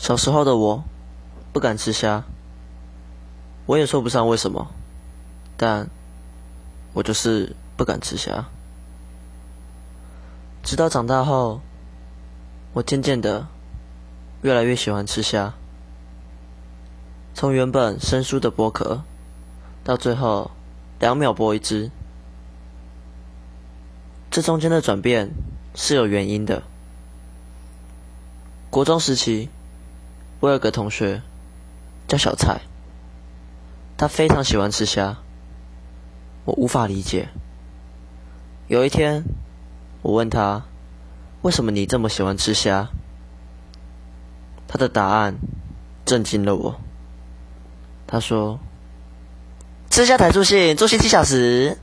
小时候的我不敢吃虾，我也说不上为什么，但我就是不敢吃虾。直到长大后，我渐渐的越来越喜欢吃虾，从原本生疏的剥壳，到最后两秒剥一只，这中间的转变是有原因的。国中时期，我有个同学叫小蔡，他非常喜欢吃虾，我无法理解。有一天，我问他：“为什么你这么喜欢吃虾？”他的答案震惊了我。他说：“吃虾台助兴，助兴七小时。”